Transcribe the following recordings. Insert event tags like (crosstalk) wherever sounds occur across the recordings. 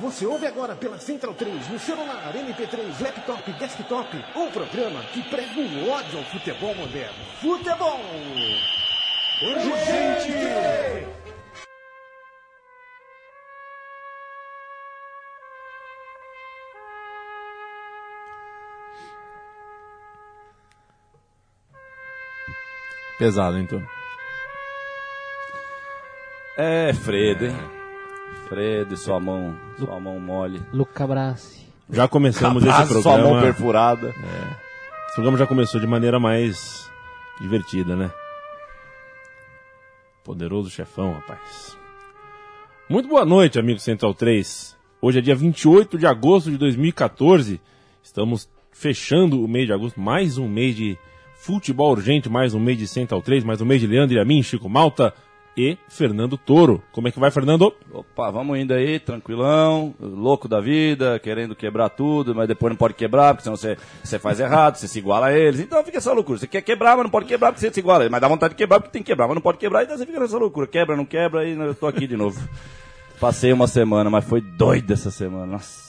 Você ouve agora pela Central 3, no celular, MP3, laptop, desktop, um programa que prega o ódio ao futebol moderno. Futebol! Urgente! Pesado, então. É, Fredo, hein? Fredo, sua mão, sua mão mole. Luca Brasi. Já começamos esse sua mão programa. perfurada. Esse programa já começou de maneira mais divertida, né? Poderoso chefão, rapaz. Muito boa noite, amigo Central 3. Hoje é dia 28 de agosto de 2014. Estamos fechando o mês de agosto, mais um mês de futebol urgente, mais um mês de Central 3, mais um mês de Leandro e a mim, Chico Malta e Fernando Toro. Como é que vai, Fernando? Opa, vamos indo aí, tranquilão, louco da vida, querendo quebrar tudo, mas depois não pode quebrar, porque senão você, você faz errado, você se iguala a eles. Então fica essa loucura. Você quer quebrar, mas não pode quebrar porque você se iguala a eles. Mas dá vontade de quebrar porque tem que quebrar, mas não pode quebrar, então você fica nessa loucura. Quebra, não quebra, e eu tô aqui de novo. (laughs) Passei uma semana, mas foi doido essa semana. Nossa.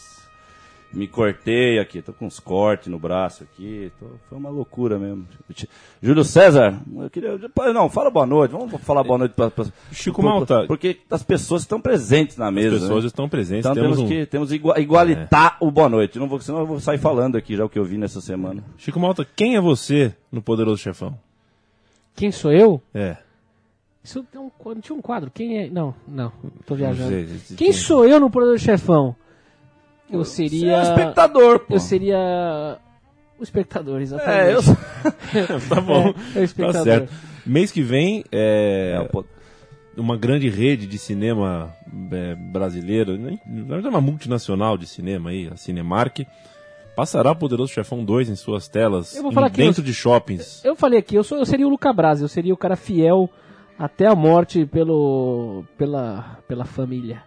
Me cortei aqui, tô com uns cortes no braço aqui. tô- foi uma loucura mesmo. Júlio César, eu queria. Não, fala boa noite. Vamos falar boa noite para Chico Malta. Porque as pessoas estão presentes na As mesa. pessoas né? estão presentes. Então temos temos, um... que temos igua- igualitar o boa noite. Não vou, senão eu vou sair falando aqui já o que eu vi nessa semana. Chico Malta, quem é você no Poderoso Chefão? Quem sou eu? É. Isso tem um, quadro- tinha um quadro. Quem é. Não, não, tô viajando. sei, se Quem tem- sou eu no Poder do Chefão? Eu seria. Você é um espectador, pô. Eu seria. O espectador, exatamente. É, eu (laughs) Tá bom. É, é o espectador. Tá certo. Mês que vem é, É, pô, uma grande rede de cinema é, brasileiro, né? na verdade é uma multinacional de cinema aí, a Cinemark, passará o Poderoso Chefão 2 em suas telas Eu vou falar em- aqui, dentro eu- de shoppings. Eu falei aqui, eu, sou, eu seria o Luca Brasi, eu seria o cara fiel até a morte pelo, pela, pela família.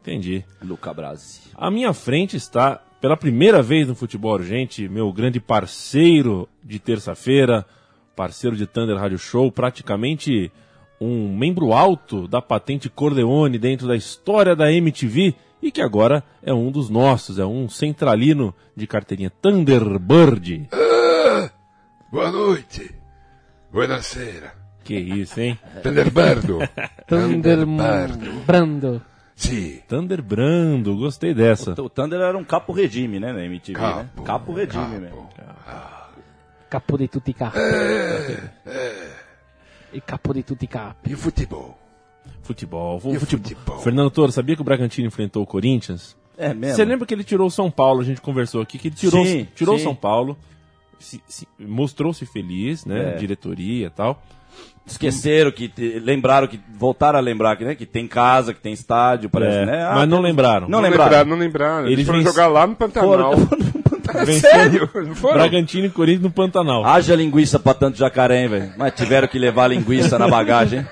Entendi. Luca Brasi. À minha frente está, pela primeira vez no Futebol Urgente, meu grande parceiro de terça-feira, parceiro de Thunder Rádio Show, praticamente um membro alto da patente Corleone dentro da história da MTV e que agora é um dos nossos, é um centralino de carteirinha Thunderbird. Boa noite. Buonasera. Que isso, hein? (laughs) Thunderberdo. Thunder. Brando. Sim. Gostei dessa. O Thunder era um capo regime, né, na MTV, né? Capo, Capo regime capo. mesmo. Capo de tutti capi. É, E capo de tutti capi. E o futebol? Futebol. E o Fute- futebol? Fernando Toro, sabia que o Bragantino enfrentou o Corinthians? É mesmo? Você lembra que ele tirou o São Paulo? A gente conversou aqui que ele tirou, Sim, tirou o sim. São Paulo, se- se- mostrou-se feliz, né? É. Diretoria e tal. Esqueceram que. te- lembraram que. Voltaram a lembrar que, né, que tem casa, que tem estádio, parece, É, né? Ah, mas não lembraram. Não Não lembraram. lembraram, não lembraram. Eles, Eles foram venc- jogar lá no Pantanal. Foram- (laughs) Venceu Sério? Não foram? Bragantino e Corinthians no Pantanal. Haja linguiça pra tanto jacaré, hein, velho? Mas tiveram que levar a linguiça na bagagem, hein?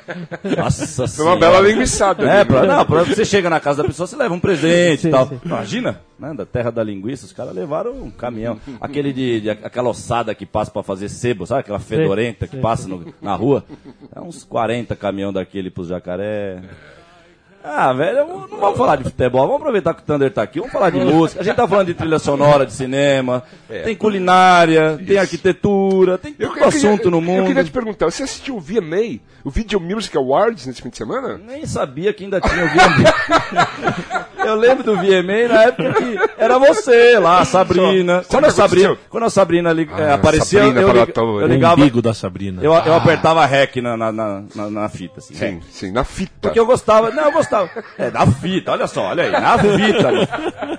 (laughs) Nossa Foi uma bela linguiçada. É, pra, não, pra você chega na casa da pessoa, você leva um presente Sim, e tal. sim. Imagina, né, da terra da linguiça, os caras levaram um caminhão. Aquele de, de- aquela ossada que passa pra fazer sebo, sabe? Aquela fedorenta que sim, passa no- na rua. É uns 40 caminhão daquele pros jacaré. Ah, velho, eu não vamos falar de futebol, vamos aproveitar que o Thunder tá aqui, vamos falar de música. A gente tá falando de trilha sonora, de cinema, tem culinária, tem arquitetura, tem Eu, tanto eu queria- assunto no eu mundo. queria te perguntar, você assistiu o VMA, o Video Music Awards nesse fim de semana? Nem sabia que ainda tinha o VMA. (laughs) Eu lembro do VMA na época que era você lá, a Sabrina. Só- Quando a o que Sabrina, quando a Sabrina li- Ah, aparecia, Sabrina eu, lig- eu O ligava, umbigo da Sabrina. eu, eu apertava REC na, na, na, na- na fita. Assim, Sim, sim, na fita. Porque eu gostava, não, eu gostava. É, da fita, olha só, olha aí, na fita. né?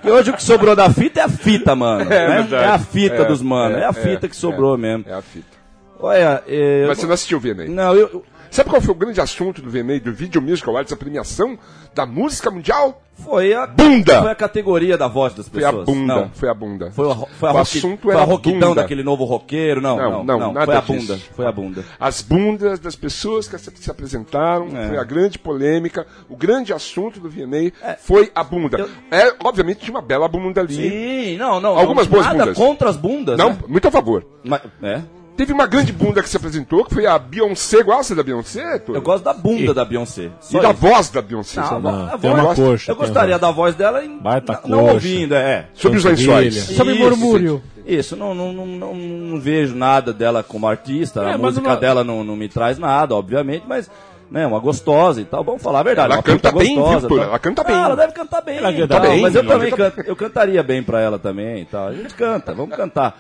E hoje o que sobrou da fita é a fita, mano. né? verdade. É a fita É, dos mano, é, é, a fita é, que sobrou é, mesmo. É a fita. Olha, eu, Mas você não assistiu o VMA? não, eu, Sabe qual foi o grande assunto do VMA, do Video Music Awards, a premiação da música mundial? Foi a Bunda! Foi a categoria da voz das Foi pessoas. a bunda. Não. Foi a bunda. Foi, a, foi a, O assunto foi era a roquidão bunda. daquele novo roqueiro. Não, Não, não, não, não. nada foi a disso. bunda. Foi a bunda. As bundas das pessoas que se se apresentaram, É. foi a grande polêmica, o grande assunto do VMA foi a bunda. Eu- É, obviamente, tinha uma bela bunda ali. Sim, não, não. Algumas não, boas nada bundas. contra as bundas. Não, né? muito a favor. Mas- é. Teve uma grande bunda que se apresentou, que foi a Beyoncé. Gosta da Beyoncé? Eu gosto da bunda da Beyoncé. E Só da isso. voz da Beyoncé. Não, não a voz- uma coxa, Eu gostaria da voz dela em, Baita não coxa. ouvindo, é. Sobre os lençóis. Sobre Isso, murmúrio. Isso, não, não, não, não, não vejo nada dela como artista, É, a música dela não, não me traz nada, obviamente, mas né, uma gostosa e tal, vamos falar a verdade. Ela canta bem, gostosa, viu. Ela canta Ah, bem. ela deve cantar bem, Ela canta tal, bem, mas eu ela também canta- canto, eu cantaria bem pra ela também e tal. A gente canta, vamos cantar.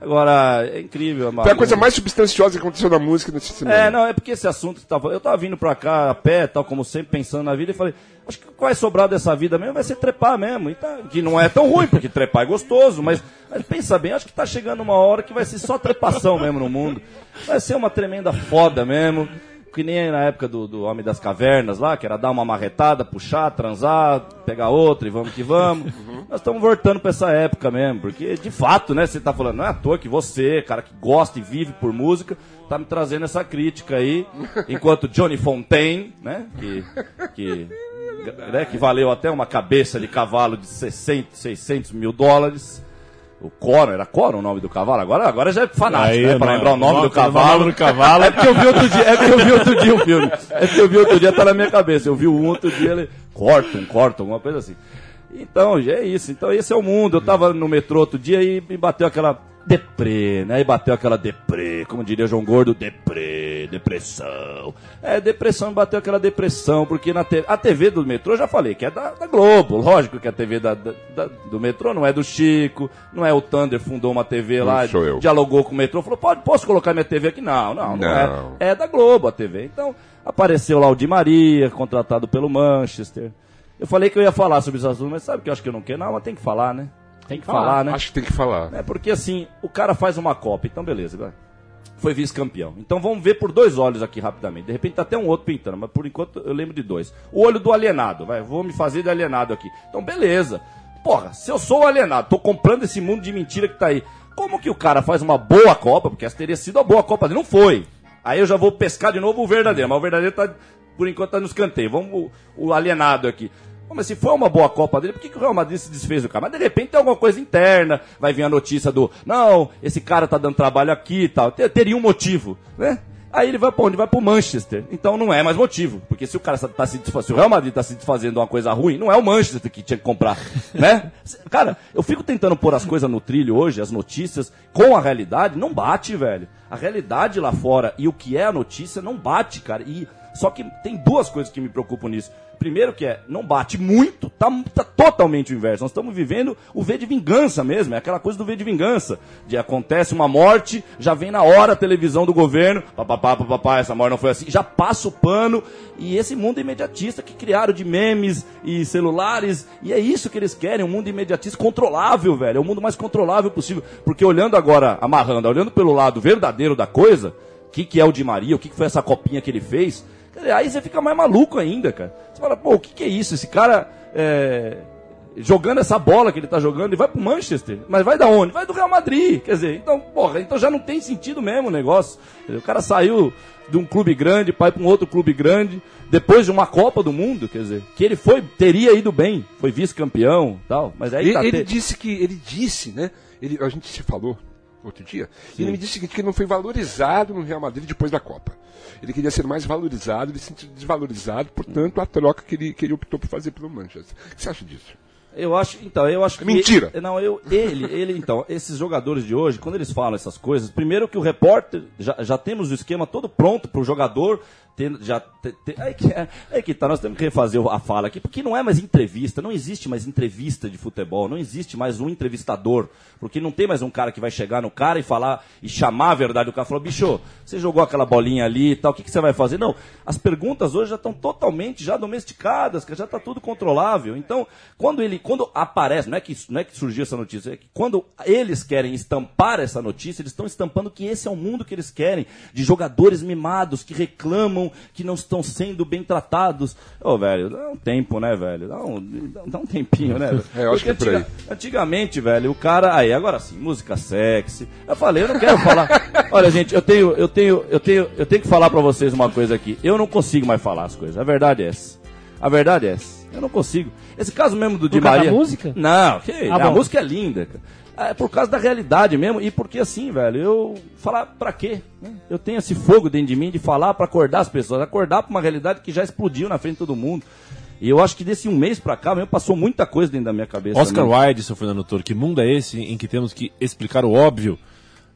Agora, é incrível, Foi a coisa mais substanciosa que aconteceu na música nesse semana. é, não, é porque esse assunto que tava. Eu tava vindo pra cá a pé, tal, como sempre, pensando na vida, e falei, acho que o que vai sobrar dessa vida mesmo vai ser trepar mesmo. E tá- que não é tão ruim, porque trepar é gostoso, mas, mas pensa bem, acho que tá chegando uma hora que vai ser só trepação mesmo no mundo. Vai ser uma tremenda foda mesmo. Que nem na época do, do Homem das Cavernas lá, que era dar uma marretada, puxar, transar, pegar outra e vamos que vamos. (laughs) Nós estamos voltando pra essa época mesmo, porque de fato, né, você tá falando, não é à toa que você, cara que gosta e vive por música, tá me trazendo essa crítica aí, (laughs) enquanto Johnny Fontaine, né, que, que, (laughs) né, que valeu até uma cabeça de cavalo de 600, 600 mil dólares. O Coro, era Coro o nome do cavalo? Agora, agora já é fanático, Aí, né? Pra lembrar o nome nome- do cavalo. nome do cavalo. É porque eu vi outro dia, é porque eu vi outro dia o filme. É porque eu vi outro dia, tá na minha cabeça. Eu vi um outro dia, ele. Corta, um corta, alguma coisa assim. Então, é isso. Então, esse é o mundo. Eu tava no metrô outro dia e me bateu aquela deprê, né? E bateu aquela deprê, como diria o João Gordo, deprê, depressão. É, depressão, bateu aquela depressão, porque na te- a TV do metrô, eu já falei, que é da, da Globo. Lógico que a TV da, da- do metrô não é do Chico, não é o Thunder, fundou uma TV lá, dialogou com o metrô, falou, pode, posso colocar minha TV aqui? Não, não, não, Não. é. É da Globo a TV. Então, apareceu lá o Di Maria, contratado pelo Manchester. Eu falei que eu ia falar sobre os assuntos, mas sabe que eu acho que eu não quero? Não, mas tem que falar, né? Tem que falar, né? Acho que tem que falar. É porque assim, o cara faz uma Copa, então beleza, vai. Foi vice-campeão. Então vamos ver por dois olhos aqui rapidamente. De repente tá até um outro pintando, mas por enquanto eu lembro de dois. O olho do alienado, vai. Vou me fazer de alienado aqui. Então beleza. Porra, se eu sou o alienado, tô comprando esse mundo de mentira que tá aí. Como que o cara faz uma boa Copa? Porque essa teria sido a boa Copa dele. Não foi. Aí eu já vou pescar de novo o verdadeiro. Mas o verdadeiro tá, por enquanto, tá nos canteiros. Vamos o, o alienado aqui. Pô, Mas se foi uma boa Copa dele, por que, que o Real Madrid se desfez do cara? Mas de repente tem alguma coisa interna, vai vir a notícia do não, esse cara tá dando trabalho aqui e tal. Ter- Teria um motivo, né? Aí ele vai pra onde? Vai pro Manchester. Então não é mais motivo. Porque se o cara tá se desfazendo, se o Real Madrid tá se desfazendo de uma coisa ruim, não é o Manchester que tinha que comprar, (laughs) né? Cara, eu fico tentando pôr as coisas no trilho hoje, as notícias, com a realidade, não bate, velho. A realidade lá fora e o que é a notícia não bate, cara. E só que tem duas coisas que me preocupam nisso. Primeiro que é, não bate muito, tá, tá totalmente o inverso. Nós estamos vivendo o V de vingança mesmo, é aquela coisa do V de vingança. De acontece uma morte, já vem na hora a televisão do governo, papapá, papapá, essa morte não foi assim, já passa o pano. E esse mundo imediatista que criaram de memes e celulares, e é isso que eles querem, um mundo imediatista controlável, velho. É o mundo mais controlável possível. Porque olhando agora, amarrando, olhando pelo lado verdadeiro da coisa, o que, que é o Di Maria, o que, que foi essa copinha que ele fez, Aí você fica mais maluco ainda, cara. Você fala, pô, o que, que é isso? Esse cara é, jogando essa bola que ele tá jogando e vai pro Manchester. Mas vai da onde? Vai do Real Madrid. Quer dizer, então, porra, então já não tem sentido mesmo o negócio. O cara saiu de um clube grande para ir pra um outro clube grande, depois de uma Copa do Mundo, quer dizer, que ele foi, teria ido bem, foi vice-campeão tal, mas aí Ele, tá ele te- disse que. Ele disse, né? Ele, a gente se falou outro dia. E ele me disse o seguinte, que ele não foi valorizado no Real Madrid depois da Copa. Ele queria ser mais valorizado, ele se sentiu desvalorizado, portanto, a troca que ele, que ele optou por fazer pelo Manchester. O que você acha disso? Eu acho, então, eu acho que. Mentira. Não, eu, ele, ele, então, esses jogadores de hoje, quando eles falam essas coisas, primeiro que o repórter, já, já temos o esquema todo pronto pro jogador, ter, já, ter, ter- aí, que, é- aí que tá, nós temos que refazer a fala aqui, porque não é mais entrevista, não existe mais entrevista de futebol, não existe mais um entrevistador, porque não tem mais um cara que vai chegar no cara e falar, e chamar a verdade, o cara falou, bicho, você jogou aquela bolinha ali e tal, o que, que você vai fazer? Não, as perguntas hoje já estão totalmente já domesticadas, que já está tudo controlável, então, quando ele, quando aparece, não é que, não é que surgiu essa notícia, é que quando eles querem estampar essa notícia, eles estão estampando que esse é o mundo que eles querem, de jogadores mimados, que reclamam, que não estão sendo bem tratados. Ô, velho, dá um tempo, né, velho? Dá um, dá- um tempinho, né? (laughs) É, eu acho que é por aí. Antigamente, velho, o cara. Aí, agora sim, música sexy. Eu falei, eu não quero falar. (laughs) Olha, gente, eu tenho, eu tenho, eu tenho, eu tenho que falar pra vocês uma coisa aqui. Eu não consigo mais falar as coisas. A verdade é essa. A verdade é essa. Eu não consigo. Esse caso mesmo do Di causa da Maria. música? Não, que Ah, a bom. música é linda, cara. É por causa da realidade mesmo, e porque assim, velho, eu falar pra quê? né? Eu tenho esse fogo dentro de mim de falar pra acordar as pessoas, acordar pra uma realidade que já explodiu na frente de todo mundo. E eu acho que desse um mês pra cá mesmo passou muita coisa dentro da minha cabeça. Oscar mesmo. Wilde, seu Fernando Toro, que mundo é esse em que temos que explicar o óbvio?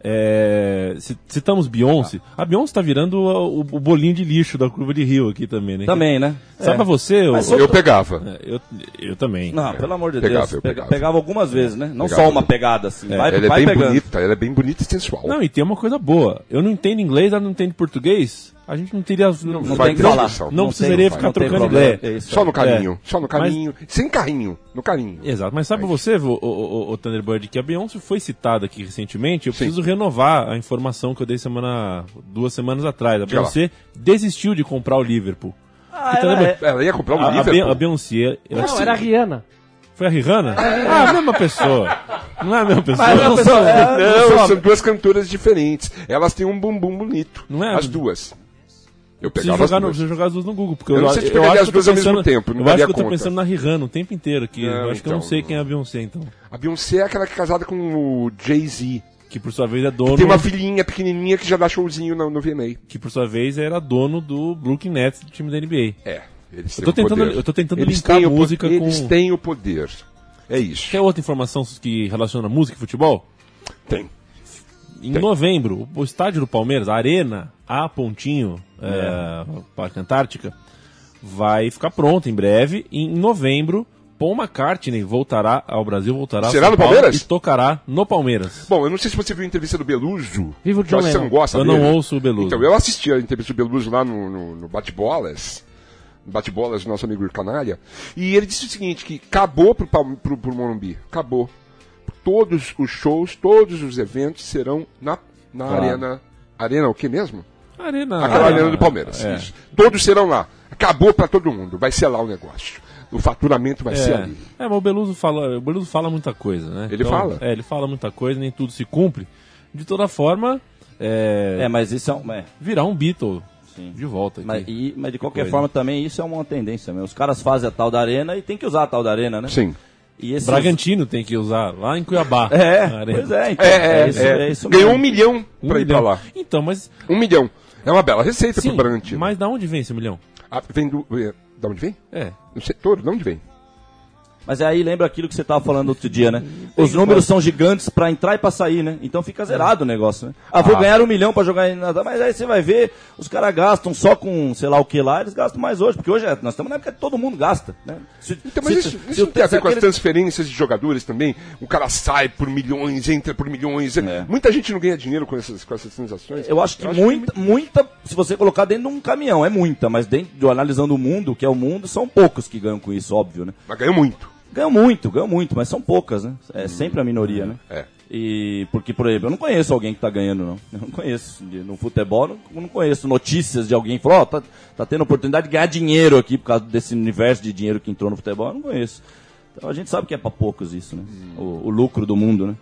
É, ci- citamos Beyoncé. A Beyoncé tá virando o, o bolinho de lixo da curva de Rio aqui também, né? Também, né? Sabe É. pra você? eu- Eu pegava. é, eu, eu também. Não, pelo amor de Pegava, Deus. eu Pega- pegava. pegava. algumas vezes, né? Não Pegava. só uma pegada assim. vai ela é vai bem pegando. bonita, ela é bem bonita e sensual. Não, e tem uma coisa boa. Eu não entendo inglês, ela não entende português. A gente não teria. Não, Não Vai tem que falar. não tem- precisaria ficar não tem trocando ideia. É Só no caminho, É. só no caminho, sem carrinho, no caminho. Exato, mas sabe você, o, o, o, o Thunderbird, que a Beyoncé foi citada aqui recentemente, eu Sim. preciso renovar a informação que eu dei semana duas semanas atrás. A Diga lá. Beyoncé desistiu de comprar o Liverpool. Ah, ela é- Ela ia comprar um A, Liverpool. a Beyoncé. ela- Não, era a Rihanna. Foi a Rihanna? Ah, a mesma pessoa. Não é a mesma pessoa. Mas não sou- é, Não, são duas cantoras diferentes. Elas têm um bumbum bonito. Não é? As duas. Eu pegava jogar, as duas. jogar as duas no Google, porque Eu eu, não sei se eu pegaria acho as que eu duas mesmo pensando, tempo, não eu acho que eu tô conta. pensando na Rihanna o tempo inteiro aqui. Não, eu acho que eu não então, sei quem é a Beyoncé, então. A Beyoncé é aquela que é casada com o Jay-Z. Que por sua vez é dono. Tem uma filhinha pequenininha que já dá showzinho no, no VMA. Que por sua vez era dono do Brooklyn Nets, do time da NBA. É. Eles Eu tô tentando- poder. eu tô tentando eles linkar a música com- Eles têm o poder. É isso. Quer outra informação que relaciona música e futebol? Tem. Em novembro, o estádio do Palmeiras, a Arena, a Pontinho, é, Parque Antártica, vai ficar pronto em breve. E em novembro, Paul McCartney voltará ao Brasil, voltará a Será no Paulo Palmeiras? e tocará no Palmeiras. Bom, eu não sei se você viu a entrevista do Beluso. Viva o John Eu acho que você não gosta Eu dele. não ouço o Beluso. Então, eu assisti a entrevista do Beluso lá no, no, no Bate-Bolas. No Bate-Bolas do nosso amigo Canalha. E ele disse o seguinte, que acabou pro, Palme- pro, pro Morumbi. Acabou. Todos os shows, todos os eventos serão na, na Claro. arena... Arena o que mesmo? Arena, Aquela arena do Palmeiras. É. Isso. Todos serão lá. Acabou pra todo mundo. Vai ser lá o negócio. O faturamento vai ser É, ali. é, mas o Beluso fala, o Beluso fala muita coisa, né? Ele fala? É, ele fala muita coisa, nem tudo se cumpre. De toda forma, é, É, mas isso é um. é. virar um Beatle Sim. de volta. Aqui. Mas, e- mas de qualquer coisa. forma também isso é uma tendência mesmo. Os caras fazem a tal da arena e tem que usar a tal da arena, né? Sim. E esses... Bragantino tem que usar lá em Cuiabá. É, pois é, então, É, é, isso, é. é isso Ganhou um milhão Um pra ir pra milhão. lá. Então, mas. Um milhão. É uma bela receita Sim, pro Bragantino. mas da onde vem esse milhão? Ah, vem do. eh, Da onde vem? É. No setor, de onde vem? Mas aí lembra aquilo que você tava falando outro dia, né? Os números são gigantes pra entrar e pra sair, né? Então fica zerado o negócio, né? Ah, vou Ah. ganhar um milhão pra jogar em nada. Mas aí você vai ver, os caras gastam só com sei lá o que lá, eles gastam mais hoje. Porque hoje é- nós estamos na época que todo mundo gasta, né? Se- Então, mas se- isso, se isso não tem a ver com as aqueles- transferências de jogadores também? O cara sai por milhões, entra por milhões. É. Muita gente não ganha dinheiro com essas, com essas transações. Eu acho que muita, muita, se você colocar dentro de um caminhão, é muita, mas dentro de analisando o mundo, que é o mundo, são poucos que ganham com isso, óbvio, né? Mas ganha muito. Ganham muito, ganham muito, mas são poucas, né? É sempre a minoria, né? É. E porque, por exemplo, eu não conheço alguém que tá ganhando, não. Eu não conheço. No futebol, não, não conheço notícias de alguém que falou, ó, tá, tá tendo oportunidade de ganhar dinheiro aqui por causa desse universo de dinheiro que entrou no futebol. Eu não conheço. Então a gente sabe que é pra poucos isso, né? O, o lucro do mundo, né?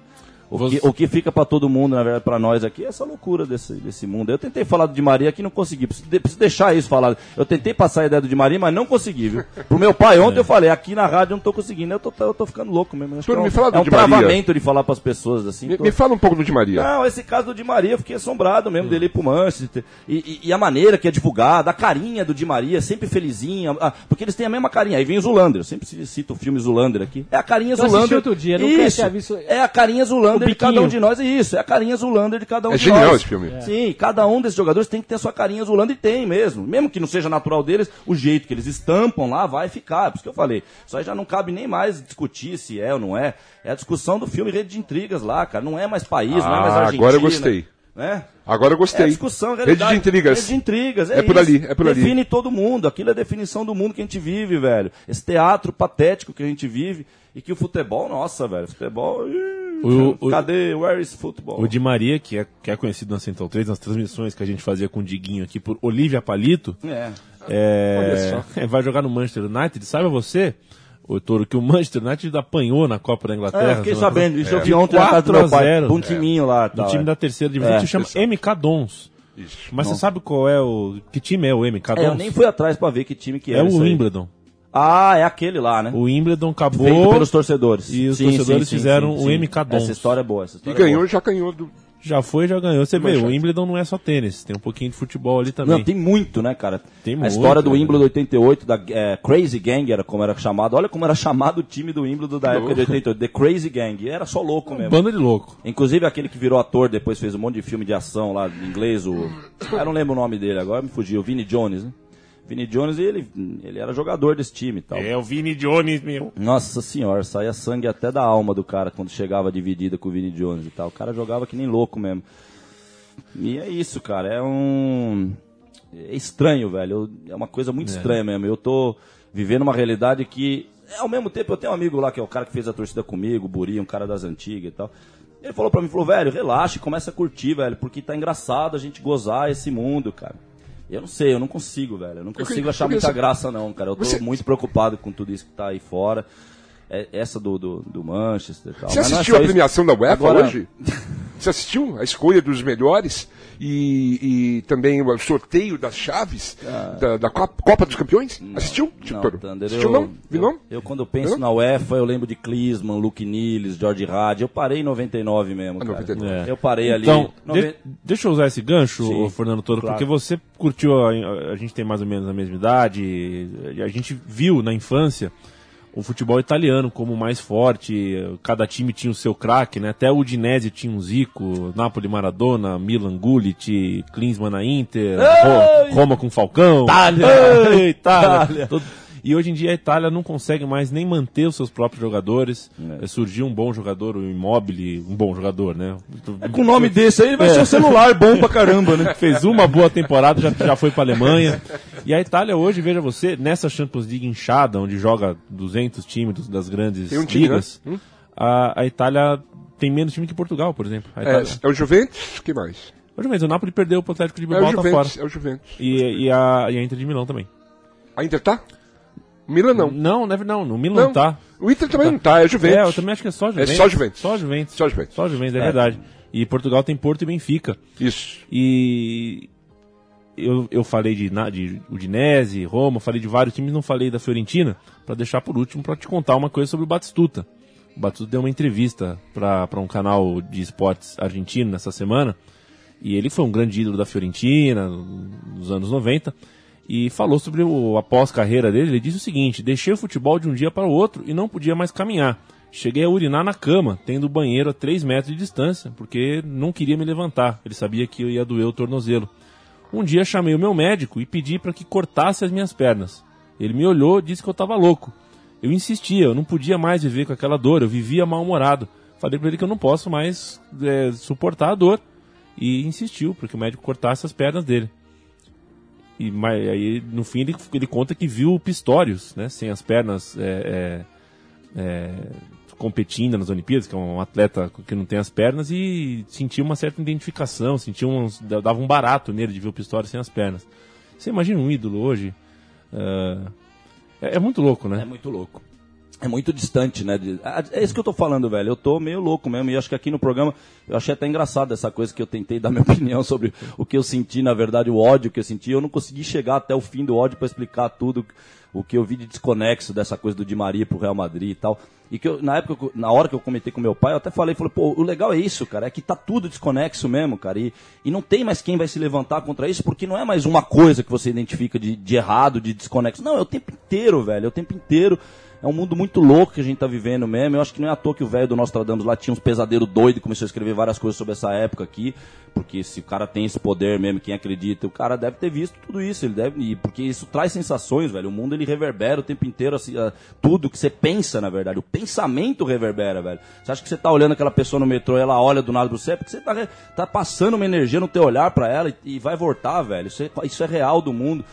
O Você- que, o que fica pra todo mundo, na verdade, pra nós aqui, é essa loucura desse, desse mundo. Eu tentei falar do Di Maria aqui não consegui. Preciso, de- preciso deixar isso falado. Eu tentei passar a ideia do Di Maria, mas não consegui, viu? Pro meu pai, ontem eu falei, aqui na rádio eu não tô conseguindo. Eu tô, eu tô ficando louco mesmo. Acho que Turma, é um, me fala do é um Di Maria. travamento de falar pras pessoas assim. Me, tô- me fala um pouco do Di Maria. não, esse caso do Di Maria, eu fiquei assombrado mesmo dele ir pro Manchester. E, e- e a maneira que é divulgada, a carinha do Di Maria, sempre felizinha. ah, porque eles têm a mesma carinha. Aí vem o Zulander, eu sempre cito o filme Zulander aqui. É a carinha Eu Zulander. outro dia, nunca isso, tinha visto- É a carinha O Zulander de cada um de nós. É isso, é a carinha Zulander de cada um É de genial nós. esse filme. Sim, cada um desses jogadores tem que ter a sua carinha Zulander e tem mesmo. Mesmo que não seja natural deles, o jeito que eles estampam lá vai ficar. Por isso que eu falei. Isso aí já não cabe nem mais discutir se é ou não é. É a discussão do filme Rede de Intrigas lá, cara. Não é mais país, não é mais Ah, Argentina. agora eu gostei. né? Agora eu É gostei. discussão, Rede de intrigas. Rede de intrigas, é, É por isso. ali, é por ali. Define todo mundo, aquilo é a definição do mundo que a gente vive, velho. Esse teatro patético que a gente vive e que o futebol, nossa, velho, futebol... ih, O- o- cadê? Where is football? O Di Maria, que é, que é conhecido na Central 3, nas transmissões que a gente fazia com o Diguinho aqui por Olivia Palito, É. é, (laughs) vai jogar no Manchester United. Saiba você, o Toro, que o Manchester United apanhou na Copa da Inglaterra. É, fiquei sabendo, isso eu vi ontem na casa do meu 4 a pai. 0. Um timinho lá, do tal, time é. da terceira divisão, É, que se chama MK Dons. Mas você sabe qual é o... Que time é o MK Dons? É, eu nem fui atrás pra ver que time que É era o isso aí. Ah, é aquele lá, né? O Wimbledon acabou... Feito pelos torcedores. E os Sim, torcedores sim, sim, fizeram sim, o. MK Dons. Essa história é boa. Essa E história é ganhou, boa. já ganhou do. Já foi, já ganhou. Você vê, o Manchester. Wimbledon não é só tênis, tem um pouquinho de futebol ali também. Não, tem muito, né, cara? Tem A muito, história do? Wimbledon 88, da é, Crazy Gang, era como era chamado. Olha como era chamado o time do Wimbledon da época de 88. The Crazy Gang. Era só louco mesmo. Banda de louco. Inclusive aquele que virou ator, depois fez um monte de filme de ação lá em inglês, o. Eu não lembro o nome dele agora, me fugiu, o Vinnie Jones, né? Vinnie Jones, ele, ele era jogador desse time e tal. É o Vini Jones, meu. Nossa senhora, saía sangue até da alma do cara quando chegava dividida com o Vini Jones e tal. O cara jogava que nem louco mesmo. E é isso, cara. É um. É estranho, velho. Eu- É uma coisa muito estranha mesmo. Eu tô vivendo uma realidade que. é, Ao mesmo tempo, eu tenho um amigo lá que é o cara que fez a torcida comigo, o Buri, um cara das antigas e tal. Ele falou pra mim, falou, velho, relaxa, começa a curtir, velho, porque tá engraçado a gente gozar esse mundo, cara. Eu não sei, eu não consigo, velho. Eu não consigo achar muita graça, não, cara. Eu tô muito preocupado com tudo isso que tá aí fora. É- essa do, do, do Manchester e tal. Você não é assistiu só a isso. premiação da UEFA Agora- hoje? Você assistiu a escolha dos melhores e, e também o sorteio das chaves da, da Copa, Copa dos Campeões? assistiu? Ah. Não, Toro? Thunder, assistiu eu, não? Viu não? Eu, eu, quando penso Não? na UEFA, eu lembro de Klinsmann, Luke Niles, George Hadi. Eu parei em 99 mesmo, Ah, cara. 99. É. Eu parei ali. Então, Noven- de- deixa eu usar esse gancho, Sim, Fernando Toro, claro. porque você curtiu, a, a gente tem mais ou menos a mesma idade, a gente viu na infância o futebol italiano como mais forte, cada time tinha o seu craque, né? Até o Udinese tinha um Zico, Napoli Maradona, Milan Gullit, Klinsmann na Inter, Ro- Roma com Falcão. Itália! Ei, Itália! Itália! Todo- E hoje em dia a Itália não consegue mais nem manter os seus próprios jogadores. É. Eh, Surgiu um bom jogador, o Immobile, um bom jogador, né? Com o nome desse aí, vai ser um celular bom pra caramba, né? (laughs) fez uma boa temporada, já, já foi para Alemanha. E a Itália hoje, veja você, nessa Champions League inchada, onde joga 200 times das grandes um time, ligas, né? Hum? a, a Itália tem menos time que Portugal, por exemplo. É, é o Juventus? que mais? Hoje mesmo, o Napoli perdeu pro Atlético de É o Bilbao, tá fora. Juventus, é o Juventus. E, e, a, e a Inter de Milão também. A Inter tá? Milan não. Não, não, é- não, no Milan Não. tá. O Inter também não tá, é É, Juventus. eu também acho que é só Juventus. só Juventus. Só Juventus. Só Juventus. Só Juventus, é, verdade. E Portugal tem Porto e Benfica. Isso. E eu, eu falei de, de Udinese, Roma, falei de vários times, não falei da Fiorentina, para deixar por último para te contar uma coisa sobre o Batistuta. O Batistuta deu uma entrevista para um canal de esportes argentino nessa semana, e ele foi um grande ídolo da Fiorentina nos anos 90, e falou sobre o após carreira dele, ele disse o seguinte: "Deixei o futebol de um dia para o outro e não podia mais caminhar. Cheguei a urinar na cama, tendo o banheiro a 3 metros de distância, porque não queria me levantar. Ele sabia que eu ia doer o tornozelo. Um dia chamei o meu médico e pedi para que cortasse as minhas pernas. Ele me olhou e disse que eu estava louco. Eu insistia, eu não podia mais viver com aquela dor, eu vivia mal-humorado. Falei para ele que eu não posso mais é, suportar a dor. E insistiu para que o médico cortasse as pernas dele. E mas, aí, no fim, ele, ele conta que viu o Pistorius, né, sem as pernas é, é, é, competindo nas Olimpíadas, que é um atleta que não tem as pernas, e sentiu uma certa identificação, sentiu uns, dava um barato nele de ver o Pistorius sem as pernas. Você imagina um ídolo hoje? ah, é, é muito louco, É né? muito louco. É muito distante, né? ah, É isso que eu tô falando, velho. Eu tô meio louco mesmo. E acho que aqui no programa eu achei até engraçado essa coisa que eu tentei dar minha (laughs) opinião sobre o que eu senti, na verdade, o ódio que eu senti. Eu não consegui chegar até o fim do ódio para explicar tudo o que eu vi de desconexo dessa coisa do Di Maria pro Real Madrid e tal. E que eu, na época, na hora que eu comentei com meu pai, eu até falei, falei, pô, o legal é isso, cara, é que tá tudo desconexo mesmo, cara. E, e não tem mais quem vai se levantar contra isso, porque não é mais uma coisa que você identifica de, de errado, de desconexo. Não, é o tempo inteiro, velho. É o tempo inteiro É um mundo muito louco que a gente tá vivendo mesmo. Eu acho que não é à toa que o velho do Nostradamus lá tinha uns pesadelos doidos e começou a escrever várias coisas sobre essa época aqui. Porque se o cara tem esse poder mesmo, quem acredita, o cara deve ter visto tudo isso. Ele deve, e porque isso traz sensações, velho. O mundo ele reverbera o tempo inteiro, assim, tudo que você pensa, na verdade. O pensamento reverbera, velho. Você acha que você tá olhando aquela pessoa no metrô e ela olha do nada pro você? É porque você tá, re- tá passando uma energia no teu olhar pra ela e, e vai voltar, velho. Isso é, isso é real do mundo.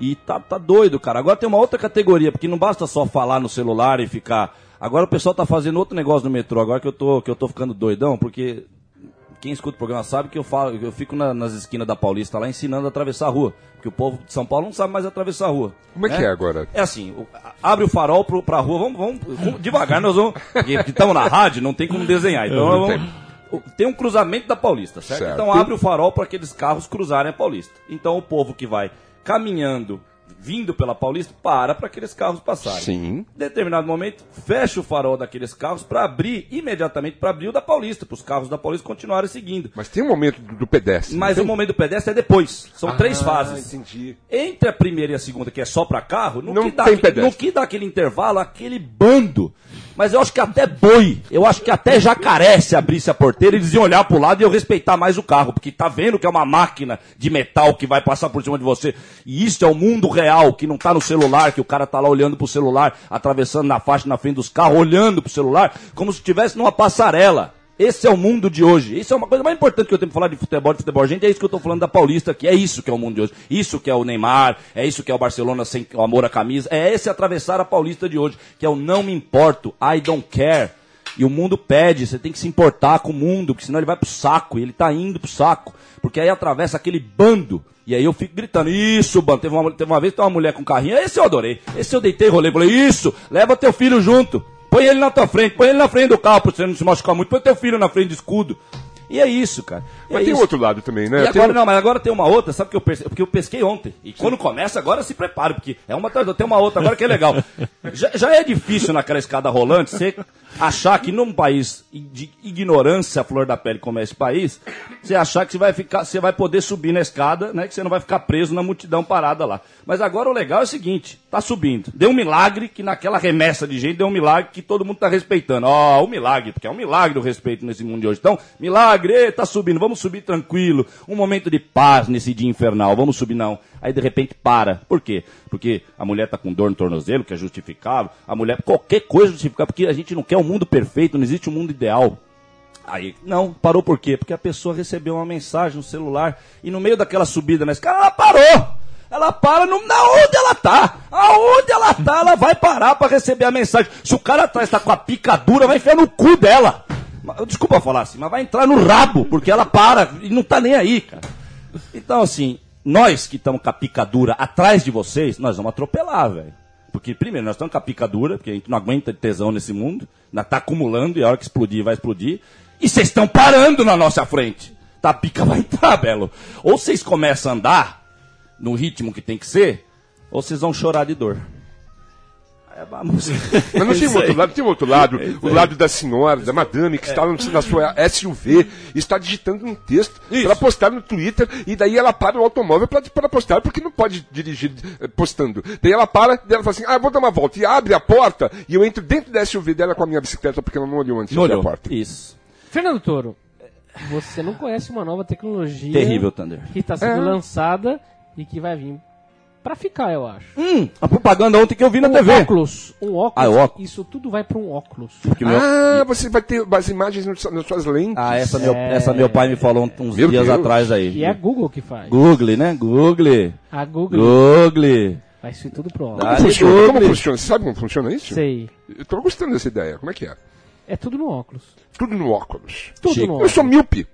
E tá, tá doido, cara. Agora tem uma outra categoria, porque não basta só falar no celular e ficar. Agora o pessoal tá fazendo outro negócio no metrô, agora que eu tô, que eu tô ficando doidão, porque quem escuta o programa sabe que eu falo, eu fico na- nas esquinas da Paulista lá ensinando a atravessar a rua. Porque o povo de São Paulo não sabe mais atravessar a rua. Como é que é agora? É assim, o- abre o farol pro, pra rua, vamos, vamos, devagar, nós vamos. Porque estamos na rádio, não tem como desenhar. Então tem. vamos, o- tem um cruzamento da Paulista, certo? Certo. Então abre o farol para aqueles carros cruzarem a Paulista. Então o povo que vai caminhando, vindo pela Paulista, para para aqueles carros passarem. Sim. Em determinado momento, fecha o farol daqueles carros para abrir imediatamente para abrir o da Paulista, para os carros da Paulista continuarem seguindo. Mas tem um momento do, do pedestre. Mas não o tem? momento do pedestre é depois. São três Ah, fases. entendi. Entre a primeira e a segunda, que é só pra carro, no, Não que, dá tem pedestre. no que dá aquele intervalo, aquele bando. Mas eu acho que até boi, eu acho que até jacaré se abrisse a porteira, eles iam olhar pro lado e eu respeitar mais o carro, porque tá vendo que é uma máquina de metal que vai passar por cima de você. E isso é o mundo real, que não tá no celular, que o cara tá lá olhando pro celular, atravessando na faixa na frente dos carros, olhando pro celular, como se estivesse numa passarela. Esse é o mundo de hoje. Isso é uma coisa mais importante que eu tenho que falar de futebol, de futebol. Gente, é isso que eu tô falando da Paulista aqui. É isso que é o mundo de hoje. Isso que é o Neymar, é isso que é o Barcelona sem o amor à camisa. É esse atravessar a Paulista de hoje, que é o não me importo, I don't care. E o mundo pede, você tem que se importar com o mundo, porque senão ele vai pro saco, e ele tá indo pro saco. Porque aí atravessa aquele bando. E aí eu fico gritando, isso, bando. Teve uma, teve uma vez que uma mulher com carrinho, esse eu adorei. Esse eu deitei rolei. Falei, isso, leva teu filho junto. Põe ele na tua frente, põe ele na frente do carro pra você não se machucar muito. Põe teu filho na frente do escudo. E é isso, cara. Mas é tem isso. outro lado também, né? E Tem agora, um- não, mas agora tem uma outra, sabe que eu perce- porque eu pesquei ontem. E quando começa, agora se prepare, porque é uma atrás da outra. Tem uma outra agora que é legal. (laughs) já, já é difícil naquela escada rolante você achar que num país de ignorância, a flor da pele, como é esse país, você achar que você vai ficar, você vai poder subir na escada, né? Que você não vai ficar preso na multidão parada lá. Mas agora o legal é o seguinte, tá subindo. Deu um milagre que naquela remessa de gente deu um milagre que todo mundo tá respeitando. Ó, o milagre, porque é um milagre o respeito nesse mundo de hoje. Então, milagre, ê, tá subindo, vamos subir tranquilo. Um momento de paz nesse dia infernal, vamos subir não. Aí de repente para. Por quê? Porque a mulher tá com dor no tornozelo, que é justificável. A mulher, qualquer coisa justificável, porque a gente não quer um mundo perfeito, não existe um mundo ideal. Aí, não, parou por quê? Porque a pessoa recebeu uma mensagem no celular e no meio daquela subida na escada, ela parou! Ela para no, na onde ela tá! Aonde ela tá, ela vai parar pra receber a mensagem. Se o cara atrás tá com a picadura, vai enfiar no cu dela. Desculpa falar assim, mas vai entrar no rabo, porque ela para e não tá nem aí, cara. Então, assim, nós que estamos com a picadura atrás de vocês, nós vamos atropelar, velho. Porque, primeiro, nós estamos com a picadura, porque a gente não aguenta tesão nesse mundo, tá acumulando e a hora que explodir, vai explodir. E vocês estão parando na nossa frente. Tá, a pica vai entrar, Belo. Ou vocês começam a andar no ritmo que tem que ser, ou vocês vão chorar de dor. A música. Mas não (laughs) tem um outro lado, tem um outro lado, o lado da senhora, da madame, que está no- na sua SUV, e está digitando um texto para postar no Twitter, e daí ela para o automóvel para postar, porque não pode dirigir eh, postando. Daí ela para, daí ela fala assim, ah, vou dar uma volta, e abre a porta, e eu entro dentro da SUV dela com a minha bicicleta, porque ela não olhou antes de Não abrir a olhou. porta. Isso. Fernando Toro, você não conhece uma nova tecnologia Terrível, Thunder. que está sendo lançada e que vai vir pra ficar, eu acho. Hum, a propaganda ontem que eu vi na um TV. óculos, um óculos, Ah, o óculos. isso tudo vai pra um óculos. Porque meu- Ah, você vai ter as imagens nas suas lentes. Ah, essa, meu, É. essa meu pai me falou uns Meu dias Deus. atrás aí. E é a Google que faz. Google, né? Google. A Google Google. vai ser tudo pro óculos. Como funciona? Google. Como funciona? Você sabe como funciona isso? Sei. Eu tô gostando dessa ideia. Como é que é? É tudo no óculos. Tudo no óculos. Tudo Chico. no Eu óculos. sou míope.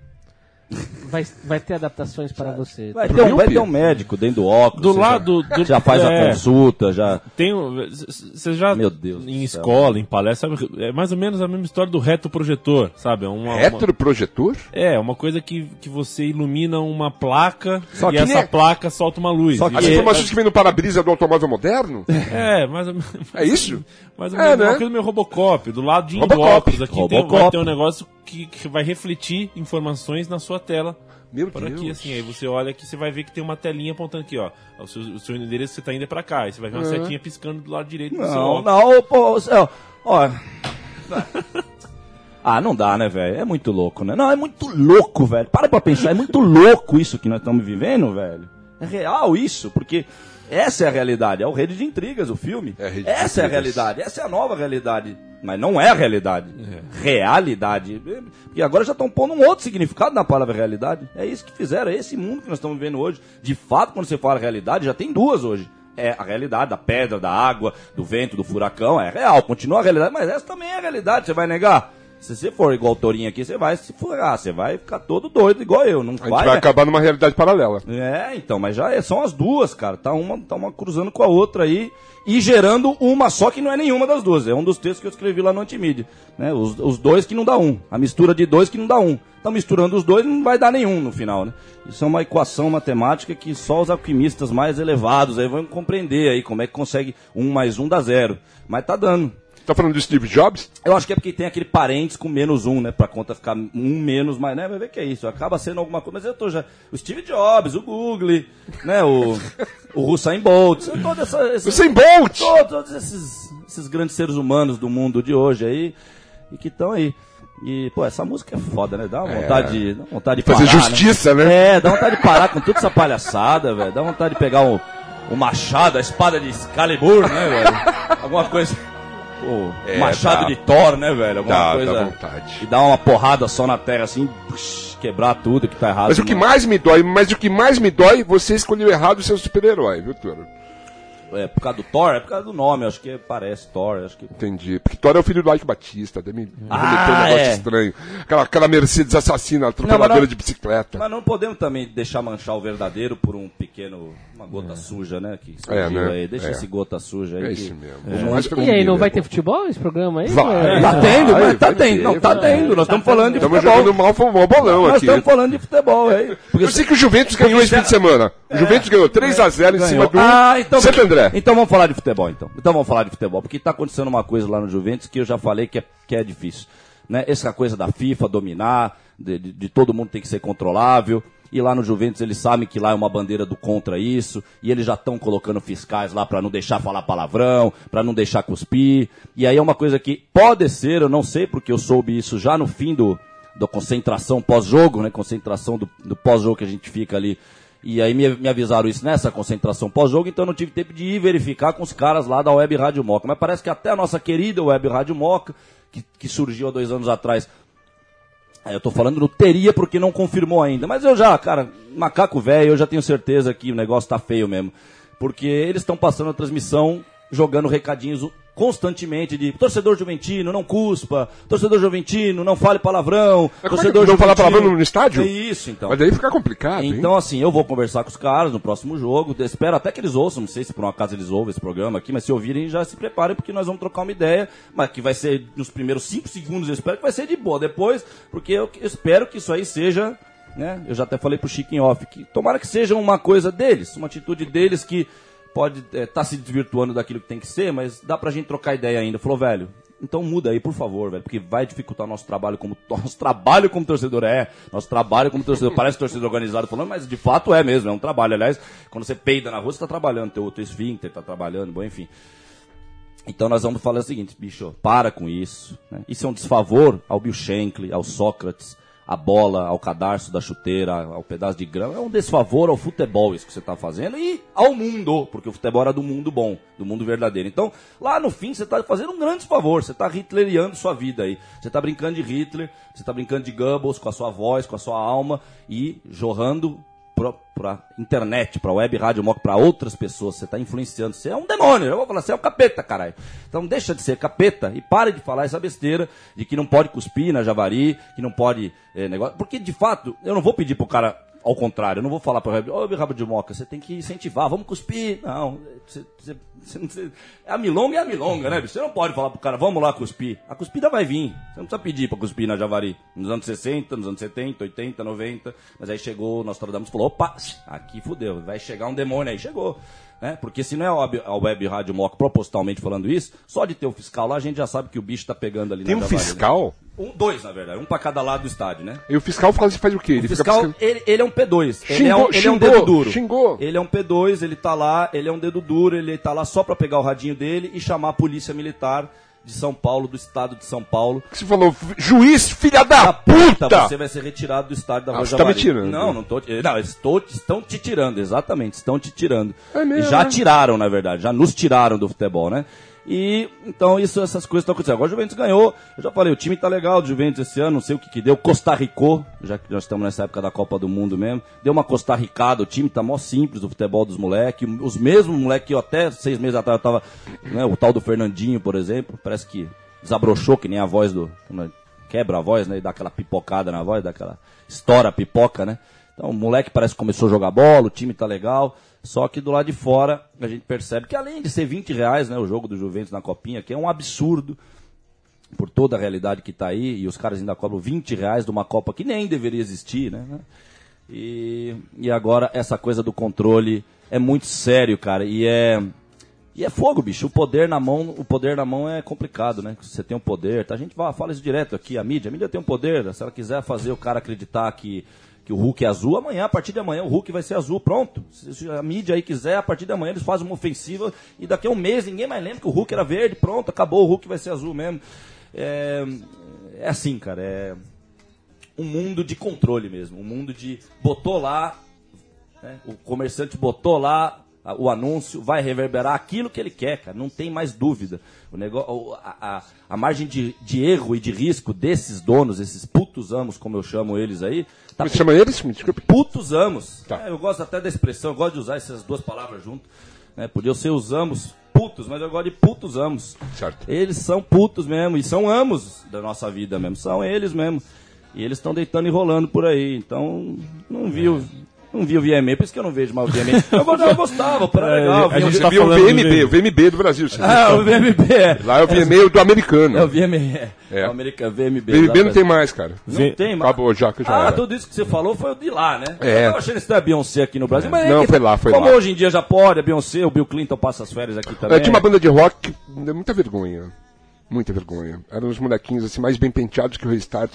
Vai, vai ter adaptações para você. Vai ter, um, vai ter um médico dentro do óculos. Do lado Já, do- já faz a é. consulta, já. Tem Você já. Meu Deus Em céu. escola, em palestra, sabe, é mais ou menos a mesma história do retroprojetor, sabe? É uma, uma- Retroprojetor? é, uma coisa que, que você ilumina uma placa Só e essa nem- placa solta uma luz. Só que- As informações que vêm no para-brisa do automóvel moderno? (laughs) É, mais ou menos. É isso? Mais ou É, menos. né? Uma coisa do meu Robocop. Do ladinho do Robocop. óculos aqui tem, vai ter um negócio que, que vai refletir informações na sua tela Meu por Deus. aqui, assim, aí você olha aqui, você vai ver que tem uma telinha apontando aqui, ó. O seu, o seu endereço você tá indo é pra cá. Aí você vai ver uma setinha piscando do lado direito do seu Não, óculos. não, pô, ó, ó. (laughs) Ah, não dá, né, velho? É muito louco, né? Não, é muito louco, velho. Para pra pensar, é muito louco isso que nós estamos vivendo, velho. É real isso, porque essa é a realidade. É o Rede de Intrigas, o filme. É Rede essa é a realidade, essa é a nova realidade. Mas não é a realidade. Realidade. E agora já estão pondo um outro significado na palavra realidade. É isso que fizeram, é esse mundo que nós estamos vivendo hoje. De fato, quando você fala realidade, já tem duas hoje. É a realidade da pedra, da água, do vento, do furacão. É real, continua a realidade, mas essa também é a realidade. Você vai negar? Se você for igual o Torinho aqui, você vai se furar, você vai ficar todo doido igual eu. Não A gente vai, vai né? acabar numa realidade paralela. É, então, mas já é- são as duas, cara. Tá uma, tá uma cruzando com a outra aí e gerando uma só que não é nenhuma das duas. É um dos textos que eu escrevi lá no Antimídia. Né? Os, os dois que não dá um. A mistura de dois que não dá um. Então, misturando os dois não vai dar nenhum no final, né? Isso é uma equação matemática que só os alquimistas mais elevados aí vão compreender aí como é que consegue um mais um dar zero. Mas tá dando. Tá falando do Steve Jobs? Eu acho que é porque tem aquele parentes com menos um, né? Pra conta ficar um menos, mas né? Vai ver que é isso. Acaba sendo alguma coisa. Mas eu tô já. O Steve Jobs, o Google, né? O, o Usain Bolt, toda essa, Usain Bolt! todos, todos esses, esses grandes seres humanos do mundo de hoje aí e que estão aí. E, pô, essa música é foda, né? Dá uma vontade, de- dá uma vontade de Fazer parar, justiça, né? É, dá vontade de parar com toda essa palhaçada, velho. Dá vontade de pegar o, o machado, a espada de Excalibur, né, velho? Alguma coisa. Pô, É, machado dá. de Thor, né, velho? Alguma Dá, coisa. dá vontade. E dar uma porrada só na terra, assim, quebrar tudo que tá errado. Mas o que né? mais me dói, mas o que mais me dói, você escolheu errado o seu super-herói, viu, Toro? É por causa do Thor? É por causa do nome, acho que parece Thor, acho que. Entendi. Porque Thor é o filho do Ike Batista, deve me Ah, um negócio é. estranho. Aquela, aquela Mercedes assassina, atropeladora Não, não- de bicicleta. Mas não podemos também deixar manchar o verdadeiro por um pequeno. Uma gota suja, né? Que É, né? aí. Deixa É. esse gota suja aí. É isso mesmo. Pelo E aí, não vai ter futebol esse programa aí? Vai. É. Tá tendo, Vai, mas tá vai tendo. ter, Não, tá vai. tendo. Nós estamos falando de Estamos futebol. jogando mal, mal bolão Nós aqui. estamos falando de futebol aí. Porque Eu sei que o Juventus ganhou esse fim de semana. O Juventus ganhou 3x0 em cima do Ah, então, Santo André. Então vamos falar de futebol, então. Então vamos falar de futebol. Porque tá acontecendo uma coisa lá no Juventus que eu já falei que é, que é difícil. Né? Essa coisa da FIFA dominar, de, de- de todo mundo tem que ser controlável. E lá no Juventus eles sabem que lá é uma bandeira do contra isso. E eles já estão colocando fiscais lá para não deixar falar palavrão, para não deixar cuspir. E aí é uma coisa que pode ser, eu não sei, porque eu soube isso já no fim do, da concentração pós-jogo, né? Concentração do, do pós-jogo que a gente fica ali. E aí me, me avisaram isso nessa concentração pós-jogo, então eu não tive tempo de ir verificar com os caras lá da Web Rádio Moca. Mas parece que até a nossa querida Web Rádio Moca, que, que surgiu há dois anos atrás, Eu tô falando no teria porque não confirmou ainda. Mas eu já, cara, macaco velho, eu já tenho certeza que o negócio tá feio mesmo. Porque eles estão passando a transmissão jogando recadinhos constantemente de torcedor juventino, não cuspa, torcedor juventino, não fale palavrão, Mas como é torcedor não falar juventino- palavrão no estádio? É isso, então. Mas daí fica complicado, hein? Então, assim, eu vou conversar com os caras no próximo jogo. Espero até que eles ouçam. Não sei se por um acaso eles ouvem esse programa aqui, mas se ouvirem, já se preparem, porque nós vamos trocar uma ideia. Mas que vai ser nos primeiros cinco segundos, eu espero que vai ser de boa. Depois, porque eu eu espero que isso aí seja. Né? Eu já até falei pro Chico em off que tomara que seja uma coisa deles, uma atitude deles que pode estar se desvirtuando daquilo que tem que ser, mas dá pra gente trocar ideia ainda. Falou, velho, então muda aí, por favor, velho, porque vai dificultar nosso trabalho como (laughs) nosso trabalho como torcedor é, nosso trabalho como torcedor. Parece torcedor organizado falando, mas de fato é mesmo, é um trabalho. Aliás, quando você peida na rua, você tá trabalhando, teu, teu esfíncter tá trabalhando, bom, enfim. Então nós vamos falar o seguinte, bicho, para com isso. né? Isso é um desfavor ao Bill Shankly, ao Sócrates, à bola, ao cadarço da chuteira, ao pedaço de grama. É um desfavor ao futebol isso que você está fazendo e ao mundo, porque o futebol era do mundo bom, do mundo verdadeiro. Então, lá no fim, você está fazendo um grande desfavor, você está hitleriando sua vida aí. Você está brincando de Hitler, você está brincando de Goebbels com a sua voz, com a sua alma e jorrando pra internet, pra web, rádio, mock, pra outras pessoas. Você tá influenciando. Você é um demônio. Eu vou falar, você é um capeta, caralho. Então deixa de ser capeta e pare de falar essa besteira de que não pode cuspir na Javari, que não pode eh, negócio. Porque, de fato, eu não vou pedir pro cara ao contrário, eu não vou falar para o ô rabo de moca, você tem que incentivar, vamos cuspir. Não, você, você, você, você, a milonga é a milonga, né? Você não pode falar pro cara, vamos lá cuspir. A cuspida vai vir. Você não precisa pedir para cuspir na Javari. Nos anos 60, nos anos 70, 80, 90. Mas aí chegou o Nostradamus falou, opa, aqui fudeu, vai chegar um demônio aí. Chegou. Né? Porque se não é a web, Rádio Moca propositalmente falando isso, só de ter o fiscal lá, a gente já sabe que o bicho tá pegando ali Tem na um Javari, né? fiscal? Um, dois, na verdade. Um pra cada lado do estádio, né? E o fiscal faz, faz o quê? O Ele fiscal, fica ele, ele é um P2. ele é Xingou, um, ele é um xingou, dedo duro. xingou. Ele é um P2, ele tá lá, ele é um dedo duro, ele tá lá só pra pegar o radinho dele e chamar a polícia militar de São Paulo, do estado de São Paulo. Você falou, juiz, filha da, Da puta! Você vai ser retirado do estádio da Ah, Rua você tá me tirando. Não, não tô. Não, estou, estão te tirando, exatamente, estão te tirando. É mesmo, E já né? tiraram, na verdade, já nos tiraram do futebol, né? E então isso, essas coisas estão acontecendo. Agora o Juventus ganhou. Eu já falei, o time tá legal do Juventus esse ano, não sei o que que deu. Costa Ricou, já que nós estamos nessa época da Copa do Mundo mesmo. Deu uma Costa Ricada, o time tá mó simples do futebol dos moleques. Os mesmos moleques que eu até seis meses atrás eu tava. Né, o tal do Fernandinho, por exemplo, parece que desabrochou, que nem a voz do. Quebra a voz, né? E dá aquela pipocada na voz, dá aquela. Estoura a pipoca, né? Então o moleque parece que começou a jogar bola, o time tá legal. Só que do lado de fora a gente percebe que além de ser 20 reais, né, o jogo do Juventus na copinha, que é um absurdo por toda a realidade que tá aí, e os caras ainda cobram 20 reais de uma Copa que nem deveria existir, né? E, e agora essa coisa do controle é muito sério, cara, e é e é fogo, bicho. O poder na mão, o poder na mão é complicado, né? Você tem um poder, tá? A gente fala isso direto aqui, a mídia, a mídia tem um poder, se ela quiser fazer o cara acreditar que que o Hulk é azul, amanhã, a partir de amanhã, o Hulk vai ser azul, pronto. Se a mídia aí quiser, a partir de amanhã eles fazem uma ofensiva e daqui a um mês ninguém mais lembra que o Hulk era verde, pronto, acabou, o Hulk vai ser azul mesmo. É, é assim, cara, é um mundo de controle mesmo, um mundo de botou lá, né, o comerciante botou lá o anúncio, vai reverberar aquilo que ele quer, cara, não tem mais dúvida. O negócio, a, a, a margem de, de erro e de risco desses donos, esses putos amos, como eu chamo eles aí, tá você chama eles? Me desculpe. putos amos. Tá. É, eu gosto até da expressão, eu gosto de usar essas duas palavras junto. Né? Podia ser os amos putos, mas eu gosto de putos amos. Certo. Eles são putos mesmo, e são amos da nossa vida mesmo, são eles mesmo. E eles estão deitando e rolando por aí, então não vi o... Não vi o VMA, por isso que eu não vejo mais o VMA. Eu, go- eu gostava, pô, era É, legal. a gente VMA. tá Viu o VMB, o VMB do Brasil. Ah, o VMB é. Lá é o VMB do americano. É o VMA, é. É. O americano, VMB. VMB não tem mais, cara. Não tem mais. Acabou já, que já ah, era. tudo isso que você falou foi o de lá, né? É. Eu tava achando isso da Beyoncé aqui no Brasil. Mas é Não, que- foi lá, foi como lá. hoje em dia já pode, a Beyoncé, o Bill Clinton passa as férias aqui também. É, tinha uma banda de rock que deu muita vergonha. Muita vergonha. Eram os molequinhos assim, mais bem penteados que o Restart.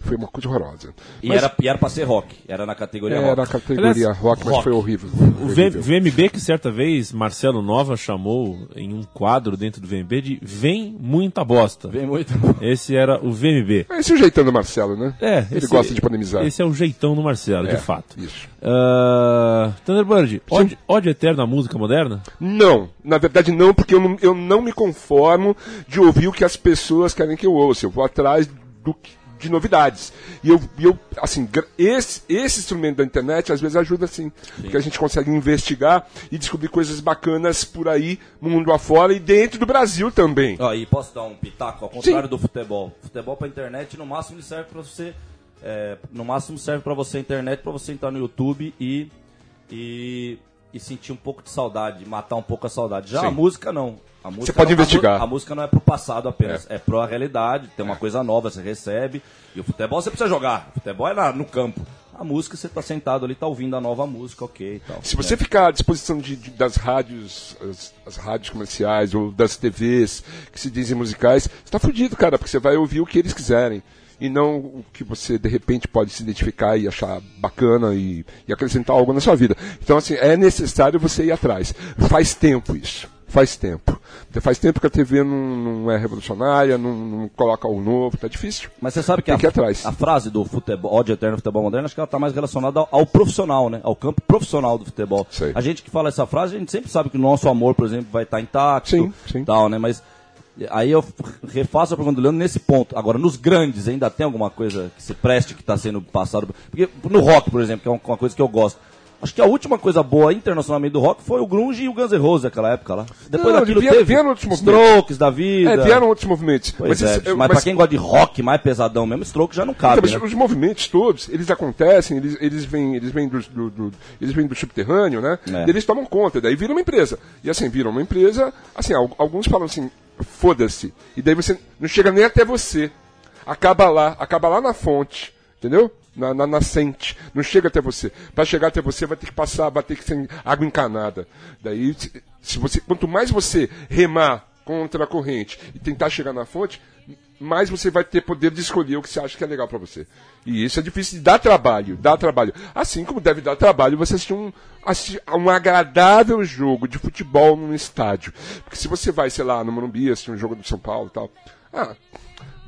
Foi uma coisa horrorosa. E, Mas era, e era pra ser rock. Era na categoria era rock. categoria Aliás, rock, mas rock. foi horrível. O horrível. VMB que certa vez Marcelo Nova chamou em um quadro dentro do VMB de Vem Muita Bosta. Vem muito. Esse era o VMB. Esse é o jeitão do Marcelo, né? É, Ele esse- gosta de polemizar. Esse é o jeitão do Marcelo, É, de fato. Isso. Uh, Thunderbird, ódio, ódio eterno à música moderna? Não, na verdade não, porque eu não, eu não me conformo de ouvir o que as pessoas querem que eu ouça. Eu vou atrás do que- de novidades. E eu, eu assim, esse, esse instrumento da internet às vezes ajuda assim, porque a gente consegue investigar e descobrir coisas bacanas por aí, mundo afora e dentro do Brasil também. Ó, e posso dar um pitaco? Ao contrário do futebol. Futebol pra internet, no máximo, serve pra você. é, no máximo serve pra você a internet, pra você entrar no YouTube e, e, e sentir um pouco de saudade, matar um pouco a saudade. Já Sim. a música não. A música pode não- a mu- investigar. A, música não é pro passado apenas, é, pro a realidade, tem uma coisa nova, você recebe. E o futebol você precisa jogar. O futebol é na- no campo. A música você tá sentado ali, tá ouvindo a nova música, ok e tal. Se você ficar à disposição de, de- das rádios, as, as rádios comerciais ou das TVs que se dizem musicais, você tá fudido, cara, porque você vai ouvir o que eles quiserem. E não o que você, de repente, pode se identificar e achar bacana e, e acrescentar algo na sua vida. Então, assim, é necessário você ir atrás. Faz tempo isso. Faz tempo. Faz tempo que a TV não, não é revolucionária, não, não coloca o novo, tá difícil. Mas você sabe que, a, que a frase do futebol, ódio eterno do futebol moderno, acho que ela está mais relacionada ao, ao profissional, né? Ao campo profissional do futebol. Sei. A gente que fala essa frase, a gente sempre sabe que o nosso amor, por exemplo, vai estar intacto. Sim, sim. Tal, né? Mas aí eu refaço a pergunta do Leandro nesse ponto. Agora, nos grandes, ainda tem alguma coisa que se preste que está sendo passado? Porque no rock, por exemplo, que é uma coisa que eu gosto. Acho que a última coisa boa internacionalmente do rock foi o Grunge e o Guns N' Roses naquela época lá. Depois Não, daquilo vieram- teve vieram outros movimentos. Strokes da vida. É, vieram outros movimentos. Pois é, isso- bicho, mas, pra quem gosta de rock mais pesadão mesmo, Stroke já não cabe, Então, mas né? Os movimentos todos, eles acontecem, eles, eles vêm, eles vêm do, do- do- eles vêm do subterrâneo, né? É. E eles tomam conta, daí viram uma empresa. E assim, viram uma empresa, assim, al- alguns falam assim, foda-se. E daí você não chega nem até você. Acaba lá, acaba lá na fonte, entendeu? Na, na nascente, não chega até você. Para chegar até você vai ter que passar, vai ter que ser água encanada. Daí, se, você, quanto mais você remar contra a corrente e tentar chegar na fonte, mais você vai ter poder de escolher o que você acha que é legal para você. E isso é difícil dar trabalho, dá trabalho. Assim como deve dar trabalho você assistir um, assistir um agradável jogo de futebol num estádio. Porque se você vai, sei lá, no Morumbi, assistir um jogo do São Paulo e tal, ah,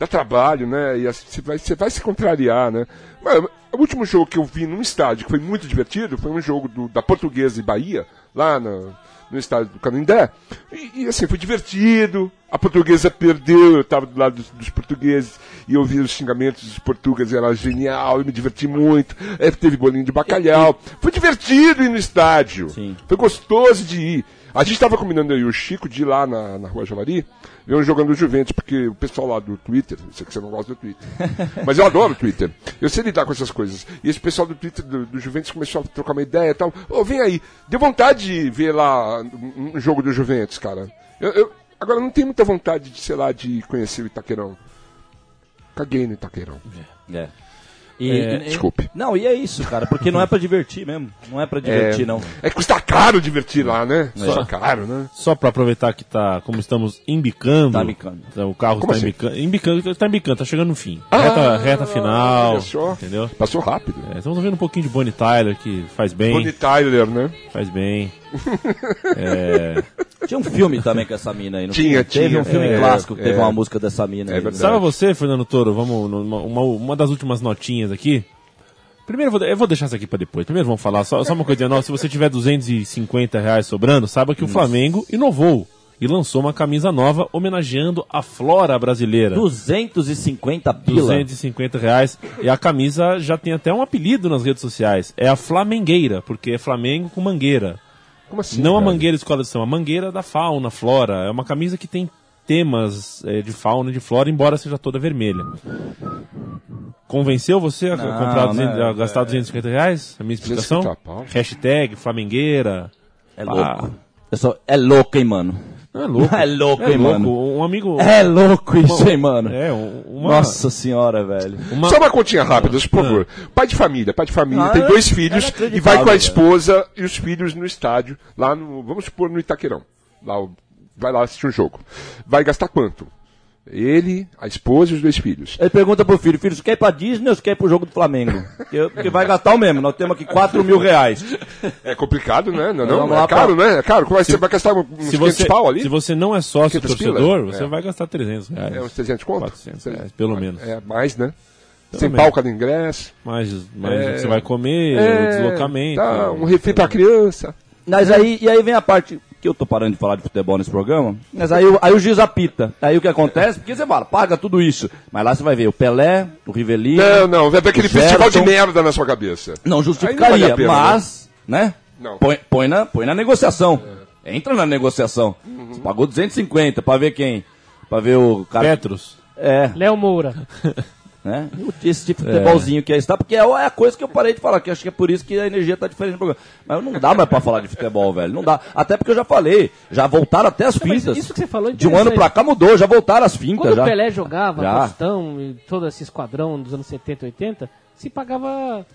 dá trabalho, né? E assim, você vai, você vai se contrariar, né? Mas, o último jogo que eu vi num estádio que foi muito divertido foi um jogo do- da Portuguesa e Bahia, lá na- no estádio do Canindé. E, e, assim, foi divertido. A portuguesa perdeu, eu estava do lado dos, dos portugueses e eu ouvi os xingamentos dos portugueses, era genial, eu me diverti muito. É, teve bolinho de bacalhau. Foi divertido ir no estádio. Sim. Foi gostoso de ir. A gente estava combinando aí o Chico de ir lá na, na Rua Javari, ver um jogando o Juventus, porque o pessoal lá do Twitter, eu sei que você não gosta do Twitter, (laughs) mas eu adoro o Twitter. Eu sei lidar com essas coisas. E esse pessoal do Twitter do, do Juventus começou a trocar uma ideia e tal. Ô, vem aí. Deu vontade de ver lá um, jogo do Juventus, cara. Eu, eu- agora, não tenho muita vontade de, sei lá, de conhecer o Itaquerão. Caguei no Itaquerão. É. E, É, e- desculpe. Não, e é isso, cara, porque não é pra divertir mesmo. Não é pra divertir, é, não. É que custa caro divertir lá, né? Custa caro, né? Só para aproveitar que tá, como estamos embicando. Tá embicando. então, O carro Como está assim? embicando, embicando, tá embicando, tá chegando no fim. Ah, reta, reta final, só. entendeu? Passou rápido. É, estamos ouvindo um pouquinho de Bonnie Tyler, que faz bem, Bonnie Tyler, né? faz bem. É, Tinha um filme também com essa mina aí, não Tinha, Teve tinha. um filme É, clássico que teve é. uma música dessa mina É aí. verdade. Sabe você, Fernando Toro, vamos numa uma, uma das últimas notinhas aqui. Primeiro, eu vou, deixar isso aqui pra depois. Primeiro vamos falar, só, só uma coisinha nova. Se você tiver 250 reais sobrando, saiba que o Flamengo inovou e lançou uma camisa nova homenageando a flora brasileira. 250 pila. 250 reais. E a camisa já tem até um apelido nas redes sociais. É a Flamengueira, porque é Flamengo com mangueira. Como assim? Não a cara? mangueira escola de samba, a mangueira da fauna, flora. É uma camisa que tem temas eh, de fauna e de flora, embora seja toda vermelha. Convenceu você a Não, comprar 200, né, a gastar 250 reais? A minha explicação? 250 pau. Hashtag Flamengueira. É Ah. louco. Eu sou- É louco, hein, mano. É louco. (laughs) É louco, é hein, louco. mano. Um amigo. É louco isso, hein, mano. É, um- uma. Nossa senhora, velho. uma- Só uma continha rápida, por favor. Pai de família, pai de família, Ah, tem dois filhos é e inacreditável, vai com a velho. esposa e os filhos no estádio, lá no, vamos supor, no Itaquerão. Lá, vai lá assistir um jogo. Vai gastar quanto? Ele, a esposa e os dois filhos. Ele pergunta pro filho, filho, você quer ir pra Disney ou você quer ir pro jogo do Flamengo? (laughs) Porque, porque vai gastar o mesmo, nós temos aqui 4 mil reais. É complicado, né? Não, não, é caro, pra- né? É caro. Como é que você vai gastar uns se 500 você, pau ali? se você não é sócio 500 torcedor, pila? você É. vai gastar 300 reais. É uns 300 conto? 400 reais, pelo menos. É, mais, né? Pelo Sem pau cada ingresso. Mais, mais É. o que você vai comer, É, o deslocamento. Tá, um refém pra criança. Mas aí, e aí vem a parte que eu tô parando de falar de futebol nesse programa, mas aí, o- aí o juiz apita. Aí o que acontece? Porque você fala, paga tudo isso. Mas lá você vai ver o Pelé, o Rivelino. Não, não, vai ver aquele o festival de merda na sua cabeça. Não justificaria, não vale pena, mas, né? Não. Põe, põe, na, põe na negociação. Entra na negociação. Uhum. Você pagou 250 pra ver quem? Pra ver o cara. Petros. É, Léo Moura. (laughs) né? Esse tipo de futebolzinho que aí está, porque é a coisa que eu parei de falar, que acho que é por isso que a energia tá diferente no programa. Mas não dá mais pra falar de futebol, velho. Não dá. Até porque eu já falei, já voltaram até as Mas fintas. isso que você falou é De um ano pra cá mudou, já voltaram as fintas. Quando já. o Pelé jogava, Já. Tostão e todo esse esquadrão dos anos 70, 80, se pagava.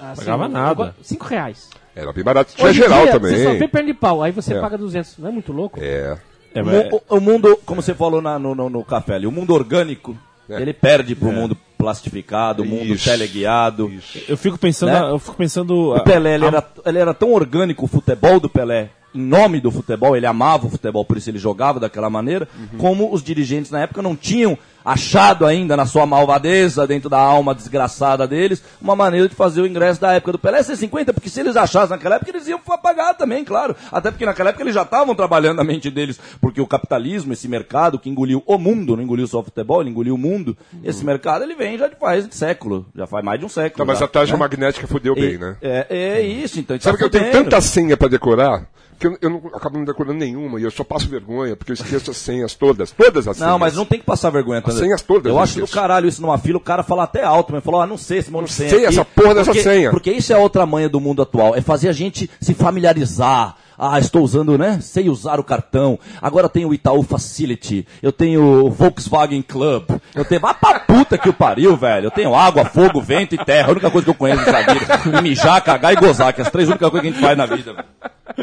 Assim, Pagava nada. 5 reais. Era bem barato. Tinha geral dia, também. Você só vê perna de pau, aí você É. paga 200. Não é muito louco? É. É, o, o mundo, como você falou na- no, no, no café ali, o mundo orgânico, É. (laughs) ele perde pro mundo plastificado, o mundo Isso. teleguiado. eu fico pensando, Né? eu fico pensando. O Pelé, ele a- era, ele era tão orgânico, o futebol do Pelé, em nome do futebol, ele amava o futebol, por isso ele jogava daquela maneira, Uhum. como os dirigentes na época não tinham achado ainda na sua malvadeza, dentro da alma desgraçada deles, uma maneira de fazer o ingresso da época do Pelé ser 50, porque se eles achassem naquela época, eles iam pagar também, claro. Até porque naquela época eles já estavam trabalhando na mente deles, porque o capitalismo, esse mercado que engoliu o mundo, não engoliu só o futebol, ele engoliu o mundo, esse mercado ele vem já de faz de século, já faz mais de um século. Tá, mas já, a taxa né? magnética fudeu bem, E- né? É, é isso, então. Sabe tá que eu tenho tanta senha pra decorar que eu, eu não acabo não decorando nenhuma e eu só passo vergonha porque eu esqueço as senhas todas. Todas as senhas. Não, mas não tem que passar vergonha. As senhas todas Eu eu acho do caralho isso numa fila, o cara fala até alto, mas falou, ah, não sei esse monte de senha. sei aqui. essa porra dessa Porque- senha. Porque isso é outra manha do mundo atual, é fazer a gente se familiarizar. Ah, estou usando, né? Sei usar o cartão. Agora tenho o Itaú Facility. Eu tenho o Volkswagen Club. Eu tenho. Ah, pra puta que o pariu, velho. Eu tenho água, fogo, vento e terra. A única coisa que eu conheço nessa vida. (laughs) Mijar, cagar e gozar, que é as três únicas coisas que a gente faz na vida, velho.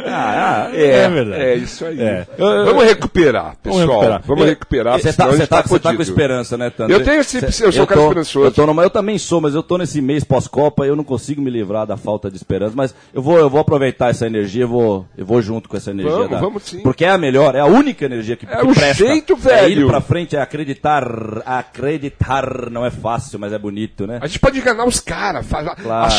Ah, ah, É, verdade. É isso aí. É. Eu- eu- Vamos recuperar, pessoal. recuperar. Vamos Eu- recuperar. Você tá, você gente tá, você tá com esperança, né, Tandre? Eu tenho esse- Cê- eu sou um cara tô- esperançoso. Eu, tô numa- eu também sou, mas eu tô nesse mês pós-Copa eu não consigo me livrar da falta de esperança. Mas eu vou, eu vou aproveitar essa energia, eu vou, eu vou junto com essa energia. Vamos, da- vamos sim. Porque é a melhor, é a única energia que, É que o presta. jeito, É ir velho. pra frente, é acreditar. Acreditar não é fácil, mas é bonito, né? A gente pode enganar os caras, fa- Claro.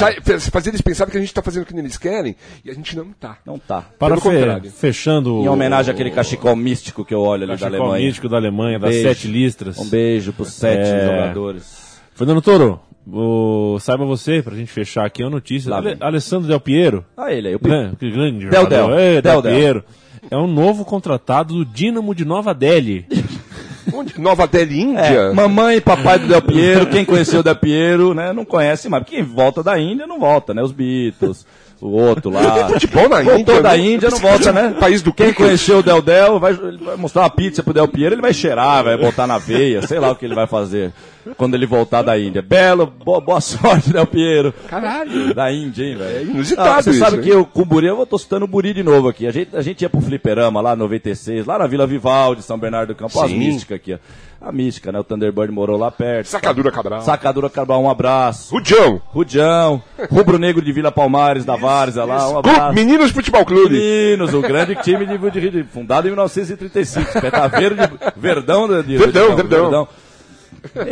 fazer eles pensarem que a gente tá fazendo o que eles querem e a gente não tá. Não tá. Para Pelo fe- contrário. fechando. Em homenagem àquele cachecol místico que eu olho ali da cachecol Alemanha. místico da Alemanha, das Beijo. sete listras. Um beijo pros sete É. jogadores. Fernando Toro, o- saiba você, pra gente fechar aqui a notícia. Ale-. Alessandro Del Piero, Ah, ele aí. O né, que grande Del jogador. Del. É, Del Del Del. Piero. É um novo contratado do Dínamo de Nova Delhi. (laughs) Onde? Nova Delhi, É, Índia? mamãe e papai do Del Piero, quem conheceu o Del Piero, né, não conhece mais. Quem volta da Índia não volta, né? Os Beatles, o outro lá. (laughs) Futebol na Voltou Índia. da né? Índia, não volta, né? (laughs) País do Quem conheceu o Del Del vai, ele vai mostrar uma pizza pro Del Piero, ele vai cheirar, vai botar na veia, sei lá o que ele vai fazer quando ele voltar da Índia. Belo, boa, boa sorte, Del Piero. Caralho. Da Índia, hein, velho? É inusitado Ah, Você isso, sabe hein? que eu, com o Buri, eu vou tô citando o Buri de novo aqui. A gente, a gente ia pro Fliperama lá, 96, lá na Vila Vivaldi, São Bernardo do Campo. As místicas aqui, ó. A mística, né? O Thunderbird morou lá perto. Sacadura Cabral. Sacadura Cabral, um abraço. Rudião. Rudião, Rubro Negro de Vila Palmares, da Várzea lá, um abraço. Meninos Futebol Clube. Meninos, o grande time de, de, de- fundado em 1935, Petaveiro de Verdão de, de- Verdão, de- Verdão.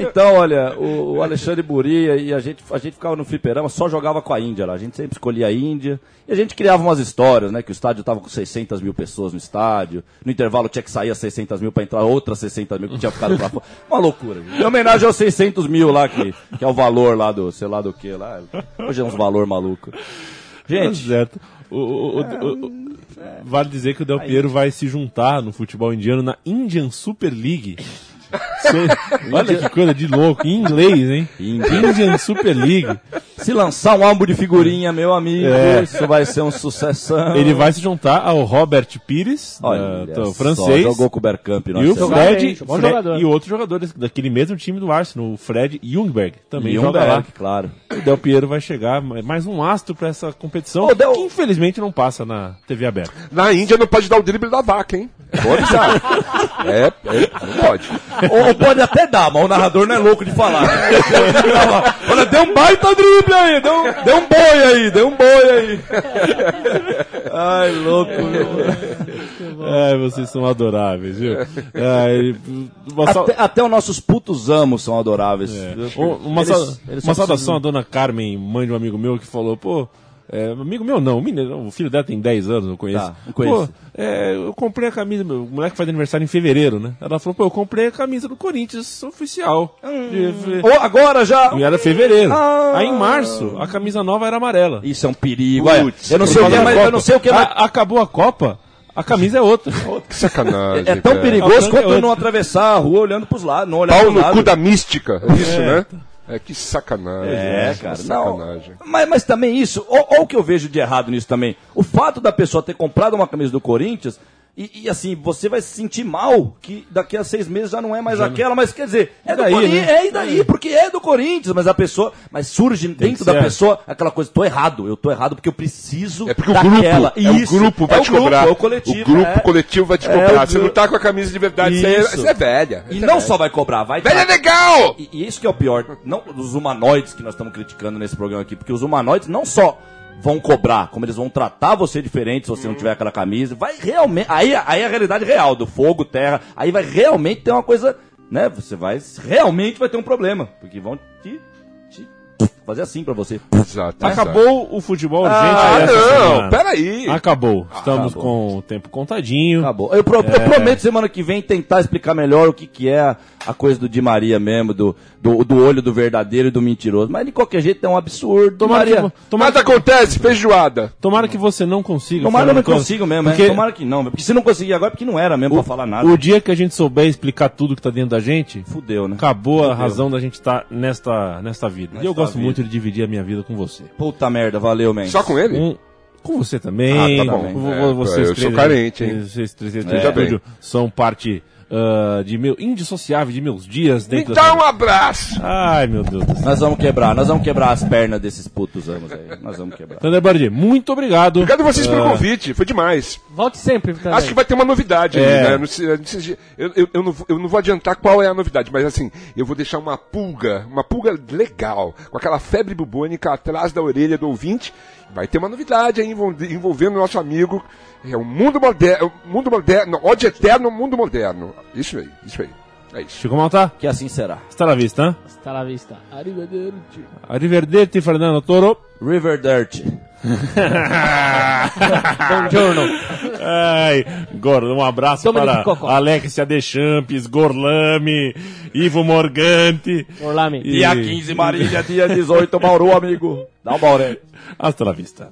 Então, olha, o, o Alexandre Buria e a gente, a gente ficava no fliperama, só jogava com a Índia lá. A gente sempre escolhia a Índia. E a gente criava umas histórias, né? Que o estádio tava com 600 mil pessoas no estádio. No intervalo tinha que sair as 600 mil pra entrar outras 600 mil que tinha ficado pra fora. Uma loucura. gente. Em homenagem aos 600 mil lá, que, que é o valor lá do, sei lá do que lá. Hoje é uns valor maluco. Gente, Certo. O- o- o- o- o- vale dizer que o Del Piero vai se juntar no futebol indiano na Indian Super League. Olha que coisa de louco, em inglês, hein? Indian Super League. se lançar um álbum de figurinha, meu amigo, É. isso vai ser um sucessão. Ele vai se juntar ao Robert Pires, Olha da- do só, francês. jogou com o Bergkamp. E o. Fred, Exatamente, bom Fre- jogador. e outros jogadores daquele mesmo time do Arsenal, o Fred Jungberg, também joga lá. Claro. O Del Piero vai chegar, mais um astro pra essa competição, Ô, Del- que infelizmente não passa na TV aberta. Na Índia não pode dar o drible da vaca, hein? Pode dar. (laughs) É, é não pode. ou pode até dar, mas o narrador não é louco de falar. (laughs) Olha, deu um baita drible aí, deu, um- deu um boi aí, deu um boi aí. Ai, louco. meu. Ai, vocês são adoráveis, viu? Ai, sal- Até, até os nossos putos amos são adoráveis. um- uma, Eles- sal- eles uma saudação precisam- à dona Carmen, mãe de um amigo meu, que falou, pô. É, amigo meu não, o menino- o filho dela tem 10 anos, eu conheço. Tá, não conheço. Pô, é, eu comprei a camisa, meu o moleque faz aniversário em fevereiro, né? Ela falou, pô, eu comprei a camisa do Corinthians oficial. De- fe- Ô, agora já. E era fevereiro. Ah. Aí em março, a camisa nova era amarela. Isso é um perigo. Putz, eu não sei o que, da mas eu não sei o que, mas A- acabou a Copa, a camisa é outra. (laughs) Que sacanagem. é tão cara. perigoso Faltando quanto outro. não atravessar a rua olhando pros lados, não olhar Pau no lados. cu da mística. É isso, É. né? É que sacanagem. É, né? cara. Não, Sacanagem. mas, mas também isso, olha o que eu vejo de errado nisso também. O fato da pessoa ter comprado uma camisa do Corinthians, e, e, assim, você vai se sentir mal que daqui a seis meses já não é mais aquela, mas quer dizer, é do daí, Corinthians, né? é e daí, porque é do Corinthians, mas a pessoa, mas surge dentro da ser. pessoa aquela coisa, tô errado, eu tô errado porque eu preciso É porque o grupo, daquela. é o grupo vai é o te grupo, cobrar. é o coletivo. O grupo é. coletivo vai te É, cobrar. o Você não tá com a camisa de verdade, você é, Isso. você é velha. E não só vai cobrar, vai Velha é legal! e, e isso que é o pior, não os humanoides que nós estamos criticando nesse programa aqui, porque os humanoides não só vão cobrar, como eles vão tratar você diferente se você não tiver aquela camisa, vai realmente, aí, aí é a realidade real do fogo, terra, aí vai realmente ter uma coisa, né, você vai, realmente vai ter um problema, porque vão te, te fazer assim pra você. Exato. Acabou o futebol urgente Ah, essa não, semana. peraí. Acabou. Estamos Acabou. com o tempo contadinho. Acabou. Eu, pro- eu prometo semana que vem tentar explicar melhor o que, que é a, coisa do Di Maria mesmo, do, do, do olho do verdadeiro e do mentiroso. Mas de qualquer jeito é um absurdo. Tomara, Maria. que, tomara, Nada acontece, feijoada. tomara que você não consiga. Tomara que eu não consigo mesmo, porque é. Tomara que não. Porque se não conseguir agora, é porque não era mesmo pra falar nada. O dia que a gente souber explicar tudo que tá dentro da gente, Fudeu, né? acabou a razão da gente estar nesta, nesta vida. e eu Nesta gosto vida. muito de dividir a minha vida com você. Puta merda, valeu, man. Só com ele? Um, Com você também. Ah, tá bom. É, vo- vocês eu sou três- carente, hein? Vocês três Veja bem. estúdio são parte ah, de meu indissociável de meus dias Me dentro dá da... um abraço! Ai, meu Deus do céu. Nós vamos quebrar, nós vamos quebrar as pernas desses putos anos aí. Nós vamos quebrar. Thunderbird, muito obrigado. Obrigado a vocês pelo Ah, convite, foi demais. Volte sempre também. Acho que vai ter uma novidade É. aí, né? Eu, eu- eu não, eu não vou adiantar qual é a novidade, mas assim, eu vou deixar uma pulga, uma pulga legal, com aquela febre bubônica atrás da orelha do ouvinte. Vai ter uma novidade aí envol- envolvendo o nosso amigo. É o mundo moderno, mundo moderno, ódio eterno, mundo moderno. Isso aí, isso aí. É isso. Chico Malta, Que assim será. está na vista, hein? Está la vista. Arrivederci. Arrivederci, Fernando Toro. River Dirt. (laughs) Buongiorno. Ai, Gordo, um abraço Dominic para. Alexia Deschamps, Gorlami, Ivo Morganti. Orlami. E- Dia 15, Marília. Dia 18, Bauru, amigo. Dá hora aí. Hasta la vista.